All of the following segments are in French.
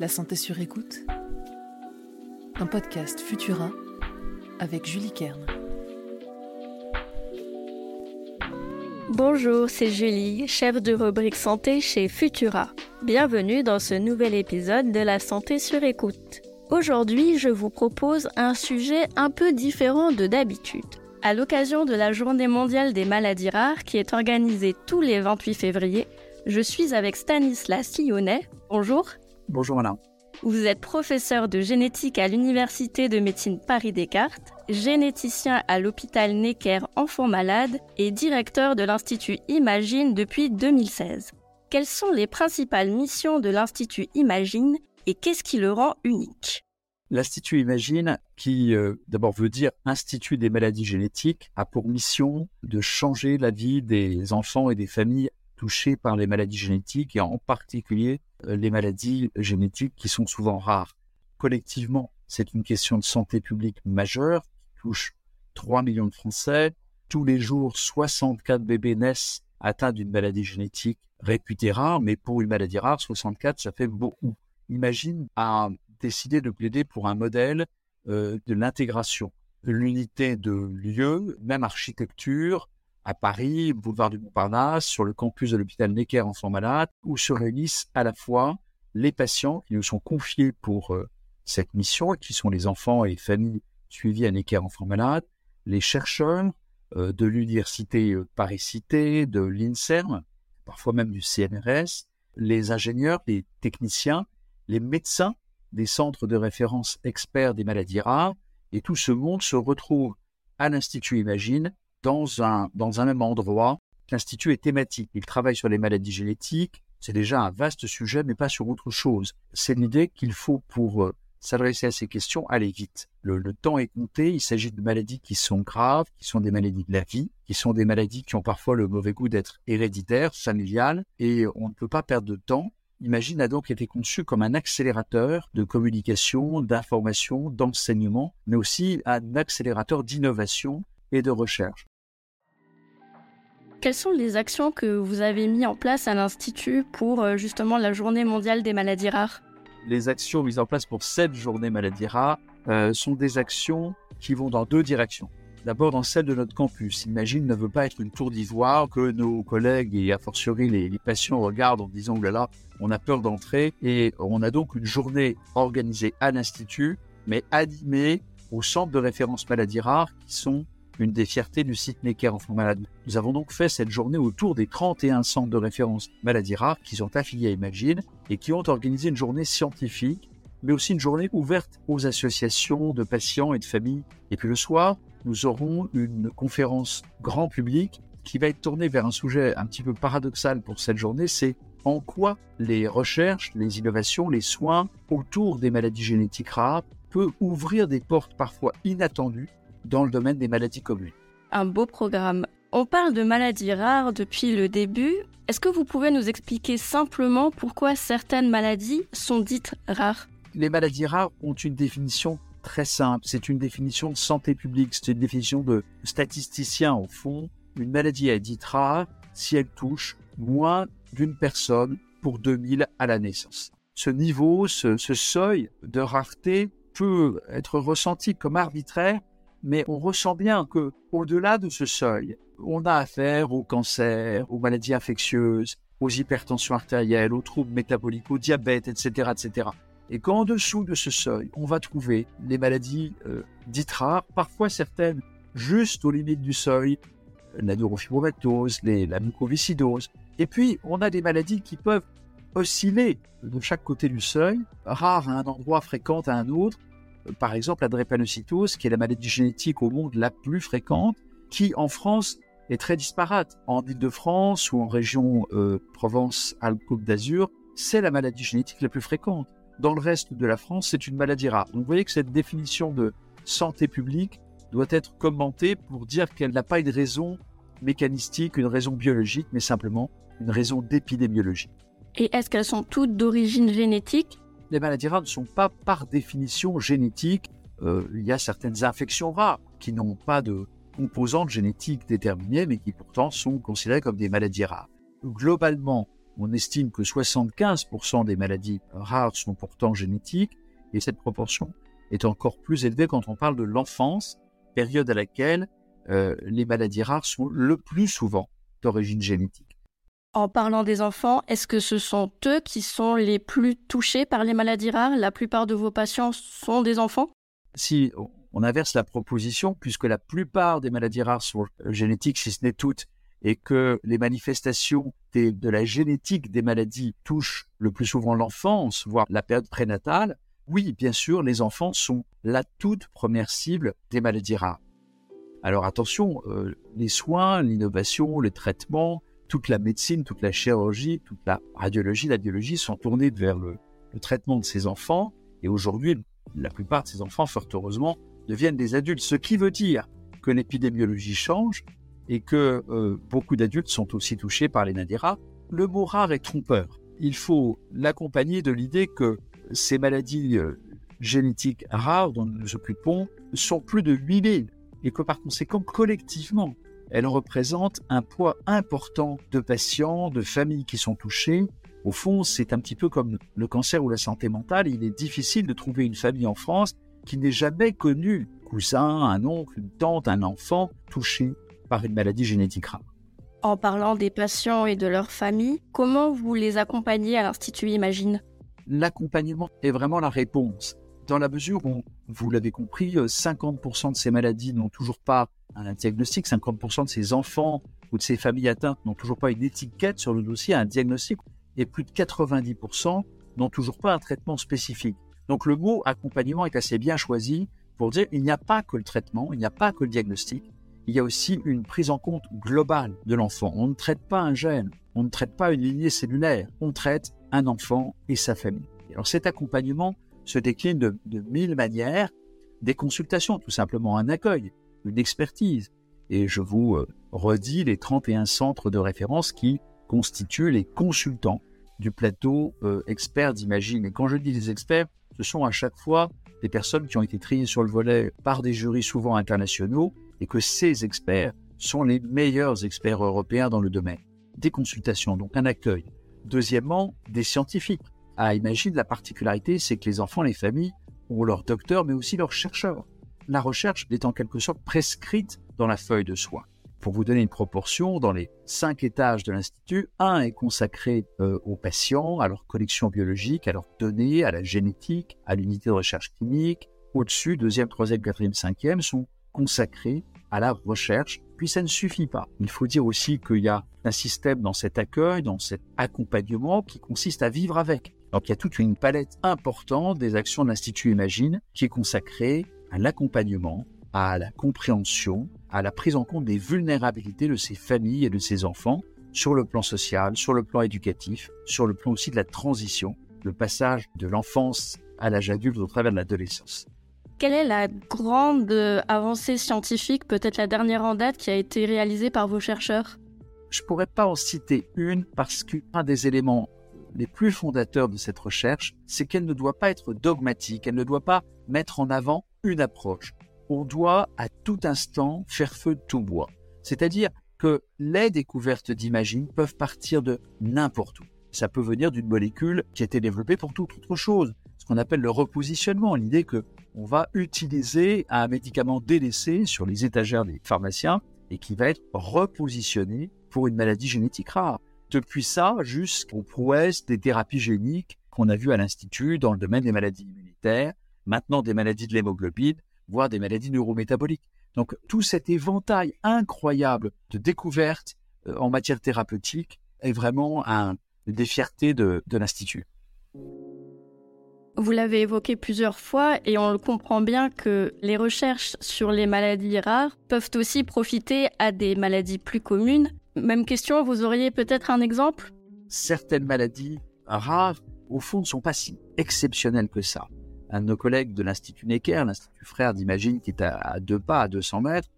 La santé sur écoute. Un podcast Futura avec Julie Kern. Bonjour, c'est Julie, chef de rubrique santé chez Futura. Bienvenue dans ce nouvel épisode de La santé sur écoute. Aujourd'hui, je vous propose un sujet un peu différent de d'habitude. À l'occasion de la Journée mondiale des maladies rares qui est organisée tous les 28 février, je suis avec Stanislas Sillonnet. Bonjour. Bonjour madame. Vous êtes professeur de génétique à l'Université de médecine Paris-Descartes, généticien à l'hôpital Necker Enfants Malades et directeur de l'Institut Imagine depuis 2016. Quelles sont les principales missions de l'Institut Imagine et qu'est-ce qui le rend unique? L'Institut Imagine, qui euh, d'abord veut dire Institut des maladies génétiques, a pour mission de changer la vie des enfants et des familles touchés par les maladies génétiques et en particulier euh, les maladies génétiques qui sont souvent rares. Collectivement, c'est une question de santé publique majeure qui touche 3 millions de Français. Tous les jours, 64 bébés naissent atteints d'une maladie génétique réputée rare, mais pour une maladie rare, 64, ça fait beaucoup. Imagine à décidé de plaider pour un modèle euh, de l'intégration, l'unité de lieu, même architecture, à Paris, boulevard du Montparnasse, sur le campus de l'hôpital Necker Enfants Malades, où se réunissent à la fois les patients qui nous sont confiés pour euh, cette mission, qui sont les enfants et les familles suivis à Necker Enfants Malades, les chercheurs euh, de l'université Paris-Cité, de l'INSERM, parfois même du CNRS, les ingénieurs, les techniciens, les médecins des centres de référence experts des maladies rares, et tout ce monde se retrouve à l'Institut Imagine dans un, dans un même endroit. L'Institut est thématique. Il travaille sur les maladies génétiques. C'est déjà un vaste sujet, mais pas sur autre chose. C'est l'idée qu'il faut, pour euh, s'adresser à ces questions, aller vite. Le, le temps est compté. Il s'agit de maladies qui sont graves, qui sont des maladies de la vie, qui sont des maladies qui ont parfois le mauvais goût d'être héréditaires, familiales, et on ne peut pas perdre de temps. Imagine a donc été conçu comme un accélérateur de communication, d'information, d'enseignement, mais aussi un accélérateur d'innovation et de recherche. Quelles sont les actions que vous avez mises en place à l'Institut pour euh, justement la journée mondiale des maladies rares? Les actions mises en place pour cette journée maladies rares euh, sont des actions qui vont dans deux directions. D'abord dans celle de notre campus. Imagine ne veut pas être une tour d'ivoire que nos collègues et a fortiori les, patients regardent en disant oh là là, on a peur d'entrer et on a donc une journée organisée à l'Institut, mais animée au centre de référence maladies rares qui sont une des fiertés du site Necker Enfants Malades. Nous avons donc fait cette journée autour des 31 centres de référence maladies rares qui sont affiliés à Imagine et qui ont organisé une journée scientifique, mais aussi une journée ouverte aux associations de patients et de familles. Et puis le soir, nous aurons une conférence grand public qui va être tournée vers un sujet un petit peu paradoxal pour cette journée, c'est en quoi les recherches, les innovations, les soins autour des maladies génétiques rares peuvent ouvrir des portes parfois inattendues dans le domaine des maladies communes. Un beau programme. On parle de maladies rares depuis le début. Est-ce que vous pouvez nous expliquer simplement pourquoi certaines maladies sont dites rares? Les maladies rares ont une définition très simple. C'est une définition de santé publique. C'est une définition de statisticien au fond. Une maladie est dite rare si elle touche moins d'une personne pour 2000 à la naissance. Ce niveau, ce, ce seuil de rareté peut être ressenti comme arbitraire mais on ressent bien que au-delà de ce seuil, on a affaire au cancer, aux maladies infectieuses, aux hypertensions artérielles, aux troubles métaboliques, au diabète, etc., etc. Et qu'en dessous de ce seuil, on va trouver les maladies euh, dites rares, parfois certaines juste aux limites du seuil, la neurofibromatose, la mucoviscidose. Et puis, on a des maladies qui peuvent osciller de chaque côté du seuil, rares à un endroit, fréquentes à un autre, par exemple la drépanocytose, qui est la maladie génétique au monde la plus fréquente, qui en France est très disparate. En Ile-de-France ou en région euh, Provence-Alpes-Côte d'Azur, c'est la maladie génétique la plus fréquente. Dans le reste de la France, c'est une maladie rare. Donc vous voyez que cette définition de santé publique doit être commentée pour dire qu'elle n'a pas une raison mécanistique, une raison biologique, mais simplement une raison d'épidémiologie. Et est-ce qu'elles sont toutes d'origine génétique? Les maladies rares ne sont pas par définition génétiques. Euh, il y a certaines infections rares qui n'ont pas de composantes génétiques déterminées, mais qui pourtant sont considérées comme des maladies rares. Globalement, On estime que 75% des maladies rares sont pourtant génétiques et cette proportion est encore plus élevée quand on parle de l'enfance, période à laquelle euh, les maladies rares sont le plus souvent d'origine génétique. En parlant des enfants, est-ce que ce sont eux qui sont les plus touchés par les maladies rares? La plupart de vos patients sont des enfants? Si on inverse la proposition, puisque la plupart des maladies rares sont génétiques, si ce n'est toutes, et que les manifestations de la génétique des maladies touchent le plus souvent l'enfance, voire la période prénatale, oui, bien sûr, les enfants sont la toute première cible des maladies rares. Alors attention, euh, les soins, l'innovation, les traitements, toute la médecine, toute la chirurgie, toute la radiologie, la biologie sont tournés vers le, traitement de ces enfants. Et aujourd'hui, la plupart de ces enfants, fort heureusement, deviennent des adultes. Ce qui veut dire que l'épidémiologie change et que euh, beaucoup d'adultes sont aussi touchés par les NADIRA. Le mot rare est trompeur. Il faut l'accompagner de l'idée que ces maladies euh, génétiques rares dont nous nous occupons sont plus de 8000 et que par conséquent, collectivement, elles représentent un poids important de patients, de familles qui sont touchées. Au fond, c'est un petit peu comme le cancer ou la santé mentale. Il est difficile de trouver une famille en France qui n'ait jamais connu cousin, un oncle, une tante, un enfant touché par une maladie génétique rare. En parlant des patients et de leurs familles, comment vous les accompagnez à l'Institut Imagine? L'accompagnement est vraiment la réponse dans la mesure où, vous l'avez compris, 50% euh, de ces maladies n'ont toujours pas un diagnostic, 50% de ces enfants ou de ces familles atteintes n'ont toujours pas une étiquette sur le dossier, un diagnostic, et plus de 90% n'ont toujours pas un traitement spécifique. Donc le mot accompagnement est assez bien choisi pour dire il n'y a pas que le traitement, il n'y a pas que le diagnostic, il y a aussi une prise en compte globale de l'enfant. On ne traite pas un gène, on ne traite pas une lignée cellulaire, on traite un enfant et sa famille. Alors cet accompagnement, se décline de, mille manières, des consultations, tout simplement un accueil, une expertise. Et je vous euh, redis les 31 centres de référence qui constituent les consultants du plateau euh, experts d'Imagine. Et quand je dis les experts, ce sont à chaque fois des personnes qui ont été triées sur le volet par des jurys souvent internationaux et que ces experts sont les meilleurs experts européens dans le domaine. Des consultations, donc un accueil. Deuxièmement, des scientifiques à Imagine, la particularité, c'est que les enfants, les familles ont leur docteur, mais aussi leur chercheur. La recherche est en quelque sorte prescrite dans la feuille de soins. Pour vous donner une proportion, dans les cinq étages de l'Institut, un est consacré euh, aux patients, à leur collection biologique, à leurs données, à la génétique, à l'unité de recherche clinique. Au-dessus, deuxième, troisième, quatrième, cinquième sont consacrés à la recherche. Puis ça ne suffit pas. Il faut dire aussi qu'il y a un système dans cet accueil, dans cet accompagnement qui consiste à vivre avec. Donc il y a toute une palette importante des actions de l'Institut Imagine qui est consacrée à l'accompagnement, à la compréhension, à la prise en compte des vulnérabilités de ces familles et de ces enfants sur le plan social, sur le plan éducatif, sur le plan aussi de la transition, le passage de l'enfance à l'âge adulte au travers de l'adolescence. Quelle est la grande avancée scientifique, peut-être la dernière en date, qui a été réalisée par vos chercheurs? Je ne pourrais pas en citer une parce qu'un des éléments les plus fondateurs de cette recherche, c'est qu'elle ne doit pas être dogmatique, elle ne doit pas mettre en avant une approche. On doit à tout instant faire feu de tout bois. C'est-à-dire que les découvertes d'imagine peuvent partir de n'importe où. Ça peut venir d'une molécule qui a été développée pour toute autre chose, ce qu'on appelle le repositionnement, l'idée que on va utiliser un médicament délaissé sur les étagères des pharmaciens et qui va être repositionné pour une maladie génétique rare. Depuis ça jusqu'aux prouesses des thérapies géniques qu'on a vues à l'Institut dans le domaine des maladies immunitaires, maintenant des maladies de l'hémoglobine, voire des maladies neurométaboliques. Donc tout cet éventail incroyable de découvertes euh, en matière thérapeutique est vraiment un, des fiertés de, de l'Institut. Vous l'avez évoqué plusieurs fois et on le comprend bien que les recherches sur les maladies rares peuvent aussi profiter à des maladies plus communes même question, vous auriez peut-être un exemple? Certaines maladies rares, au fond, ne sont pas si exceptionnelles que ça. Un de nos collègues de l'Institut Necker, l'Institut Frère d'Imagine, qui est à, deux pas, à 200 mètres,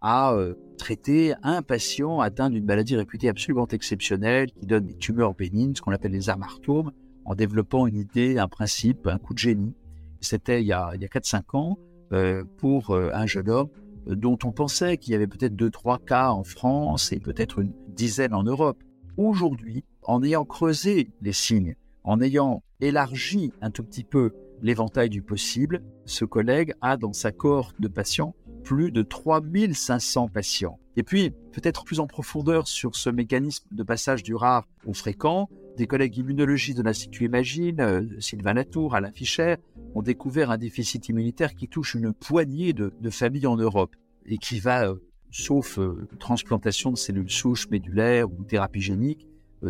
a euh, traité un patient atteint d'une maladie réputée absolument exceptionnelle, qui donne des tumeurs bénignes, ce qu'on appelle les amartomes, en développant une idée, un principe, un coup de génie. C'était il y a, a 4-5 ans, euh, pour euh, un jeune homme dont on pensait qu'il y avait peut-être deux, trois cas en France et peut-être une dizaine en Europe. aujourd'hui, en ayant creusé les signes, en ayant élargi un tout petit peu l'éventail du possible, ce collègue a dans sa cohorte de patients plus de 3500 patients. Et puis, peut-être plus en profondeur sur ce mécanisme de passage du rare au fréquent, des collègues immunologistes de l'Institut Imagine, euh, Sylvain Latour, Alain Fischer, ont découvert un déficit immunitaire qui touche une poignée de, familles en Europe et qui va, euh, sauf euh, transplantation de cellules souches médulaires ou thérapie génique,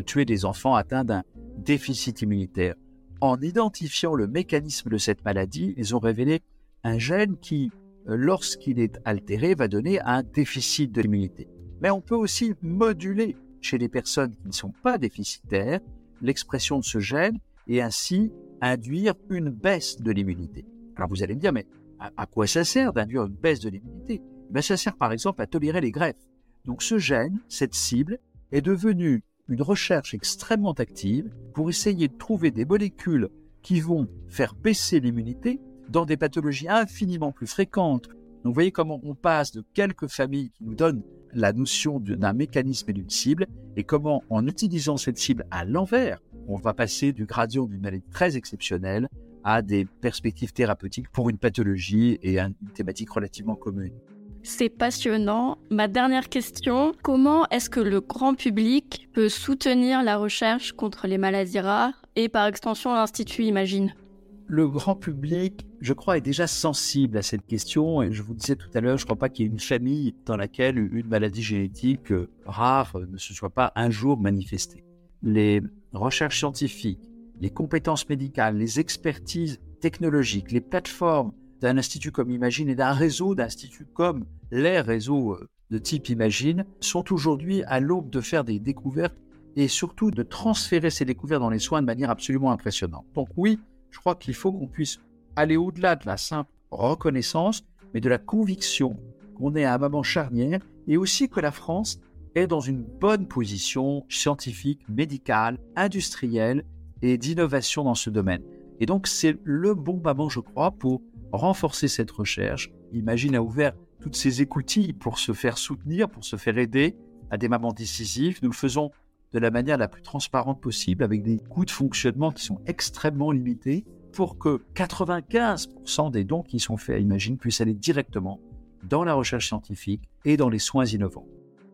tuer des enfants atteints d'un déficit immunitaire. En identifiant le mécanisme de cette maladie, ils ont révélé un gène qui, lorsqu'il est altéré, va donner un déficit de l'immunité. Mais on peut aussi moduler chez les personnes qui ne sont pas déficitaires l'expression de ce gène et ainsi induire une baisse de l'immunité. Alors vous allez me dire, mais à, quoi ça sert d'induire une baisse de l'immunité? Ben, Ça sert par exemple à tolérer les greffes. Donc ce gène, cette cible, est devenu une recherche extrêmement active pour essayer de trouver des molécules qui vont faire baisser l'immunité dans des pathologies infiniment plus fréquentes. Donc vous voyez comment on passe de quelques familles qui nous donnent la notion d'un mécanisme et d'une cible et comment en utilisant cette cible à l'envers, on va passer du gradient d'une maladie très exceptionnelle à des perspectives thérapeutiques pour une pathologie et une thématique relativement commune. C'est passionnant. Ma dernière question, comment est-ce que le grand public peut soutenir la recherche contre les maladies rares et par extension l'Institut Imagine? Le grand public, je crois, est déjà sensible à cette question. Et je vous disais tout à l'heure, je ne crois pas qu'il y ait une famille dans laquelle une maladie génétique rare ne se soit pas un jour manifestée. Les recherches scientifiques, les compétences médicales, les expertises technologiques, les plateformes d'un institut comme Imagine et d'un réseau d'instituts comme les réseaux euh, de type Imagine sont aujourd'hui à l'aube de faire des découvertes et surtout de transférer ces découvertes dans les soins de manière absolument impressionnante. Donc oui, je crois qu'il faut qu'on puisse aller au-delà de la simple reconnaissance, mais de la conviction qu'on est à un moment charnière et aussi que la France est dans une bonne position scientifique, médicale, industrielle et d'innovation dans ce domaine. Et donc c'est le bon moment, je crois, pour renforcer cette recherche. Imagine a ouvert toutes ces écoutilles pour se faire soutenir, pour se faire aider à des moments décisifs. Nous le faisons de la manière la plus transparente possible, avec des coûts de fonctionnement qui sont extrêmement limités, pour que 95% des dons qui sont faits à Imagine puissent aller directement dans la recherche scientifique et dans les soins innovants.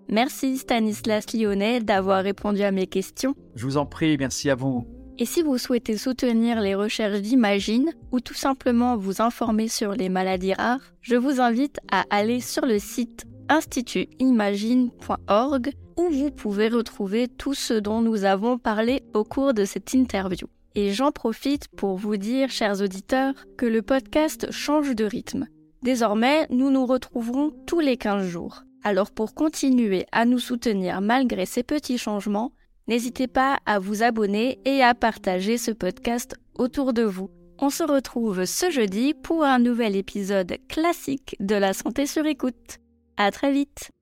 Merci Stanislas Lyonnais d'avoir répondu à mes questions. Je vous en prie, merci à vous. Et si vous souhaitez soutenir les recherches d'Imagine ou tout simplement vous informer sur les maladies rares, je vous invite à aller sur le site institutimagine.org où vous pouvez retrouver tout ce dont nous avons parlé au cours de cette interview. Et j'en profite pour vous dire, chers auditeurs, que le podcast change de rythme. Désormais, nous nous retrouverons tous les 15 jours. Alors pour continuer à nous soutenir malgré ces petits changements, n'hésitez pas à vous abonner et à partager ce podcast autour de vous. On se retrouve ce jeudi pour un nouvel épisode classique de la santé sur écoute. À très vite!